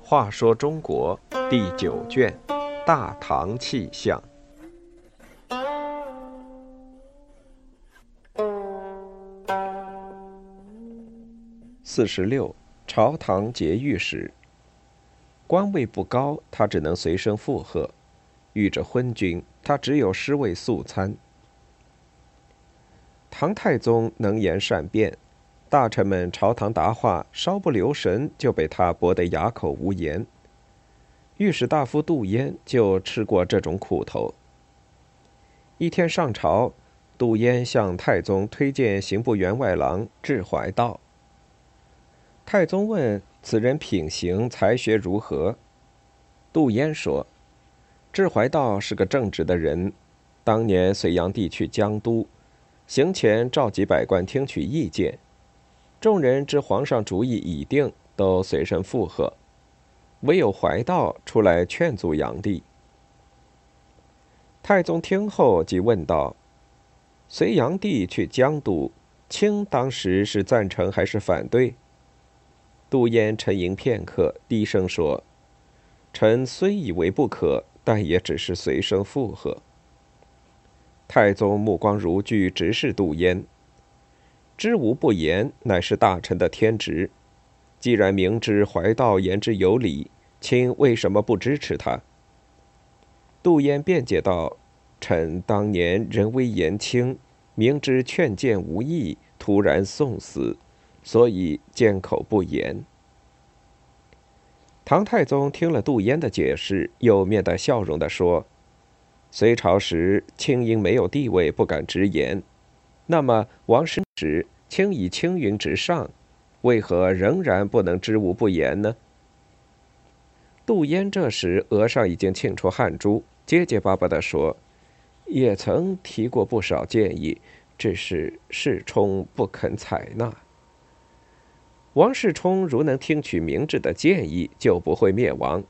话说中国第九卷《大唐气象》四十六，朝堂节御史。官位不高，他只能随声附和；遇着昏君，他只有尸位素餐。唐太宗能言善辩，大臣们朝堂答话稍不留神，就被他驳得哑口无言。御史大夫杜淹就吃过这种苦头。一天上朝，杜淹向太宗推荐刑部员外郎智怀道。太宗问此人品行才学如何？杜淹说：“智怀道是个正直的人。当年隋炀帝去江都，行前召集百官听取意见，众人知皇上主意已定，都随声附和，唯有怀道出来劝阻炀帝。”太宗听后即问道：“隋炀帝去江都，卿当时是赞成还是反对？”杜淹沉吟片刻，低声说：“臣虽以为不可，但也只是随声附和。”太宗目光如炬，直视杜淹：“知无不言，乃是大臣的天职。既然明知怀道言之有理，卿为什么不支持他？”杜淹辩解道：“臣当年人微言轻，明知劝谏无益，突然送死。”所以缄口不言。唐太宗听了杜淹的解释，又面带笑容地说：“隋朝时，清因没有地位，不敢直言。那么王师时，卿以青云直上，为何仍然不能知无不言呢？”杜淹这时额上已经沁出汗珠，结结巴巴地说：“也曾提过不少建议，只是世充不肯采纳。”王世充如能听取明智的建议，就不会灭亡。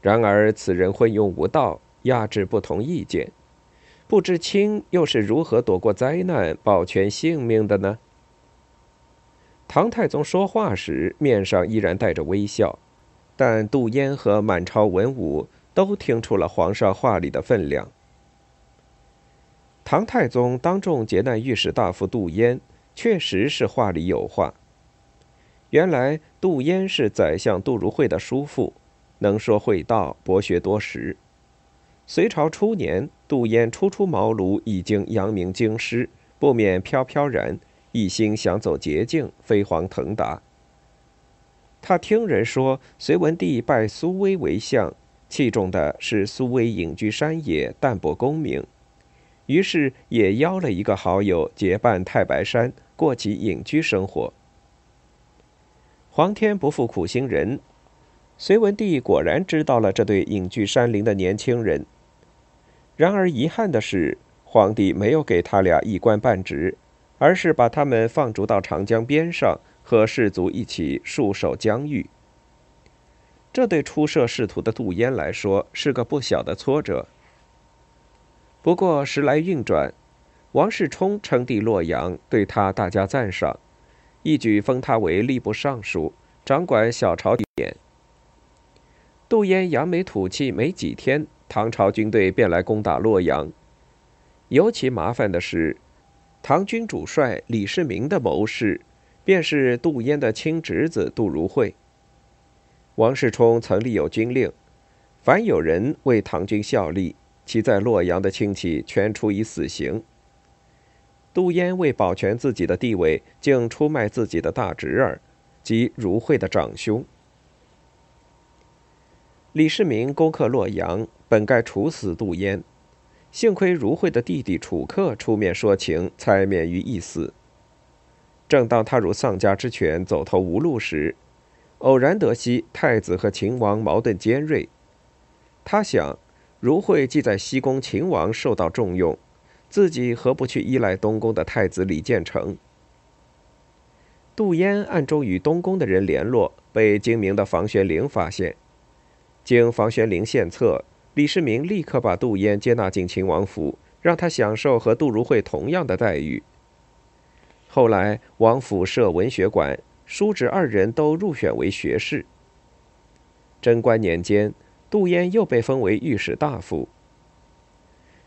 然而此人昏庸无道，压制不同意见，不知卿又是如何躲过灾难、保全性命的呢？唐太宗说话时，面上依然带着微笑，但杜淹和满朝文武都听出了皇上话里的分量。唐太宗当众劫难御史大夫杜淹，确实是话里有话。原来杜淹是宰相杜如晦的叔父，能说会道，博学多识。隋朝初年，杜淹初出茅庐，已经扬名京师，不免飘飘然，一心想走捷径，飞黄腾达。他听人说隋文帝拜苏威为相，器重的是苏威隐居山野，淡泊功名，于是也邀了一个好友结伴太白山，过起隐居生活。皇天不负苦心人，隋文帝果然知道了这对隐居山林的年轻人。然而遗憾的是，皇帝没有给他俩一官半职，而是把他们放逐到长江边上，和士族一起戍守疆域。这对初涉仕途的杜淹来说是个不小的挫折。不过时来运转，王世充称帝洛阳，对他大加赞赏。一举封他为吏部尚书，掌管小朝典。杜淹扬眉吐气没几天，唐朝军队便来攻打洛阳。尤其麻烦的是，唐军主帅李世民的谋士，便是杜淹的亲侄子杜如晦。王世充曾立有军令，凡有人为唐军效力，其在洛阳的亲戚全处以死刑。杜淹为保全自己的地位，竟出卖自己的大侄儿，即如晦的长兄。李世民攻克洛阳，本该处死杜淹，幸亏如晦的弟弟楚客出面说情，才免于一死。正当他如丧家之犬，走投无路时，偶然得悉太子和秦王矛盾尖锐，他想，如晦既在西宫，秦王受到重用。自己何不去依赖东宫的太子李建成？杜淹暗中与东宫的人联络，被精明的房玄龄发现。经房玄龄献策，李世民立刻把杜淹接纳进秦王府，让他享受和杜如晦同样的待遇。后来，王府设文学馆，叔侄二人都入选为学士。贞观年间，杜淹又被封为御史大夫。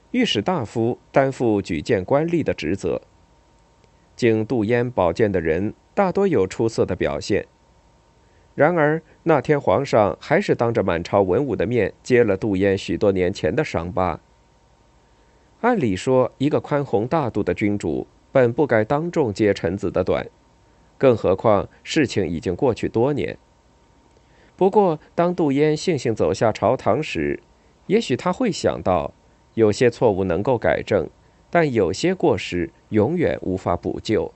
御史大夫担负举荐官吏的职责。经杜淹保荐的人大多有出色的表现。然而那天皇上还是当着满朝文武的面揭了杜淹许多年前的伤疤。按理说，一个宽宏大度的君主本不该当众揭臣子的短，更何况事情已经过去多年。不过，当杜淹悻悻走下朝堂时，也许他会想到，有些错误能够改正，但有些过失永远无法补救。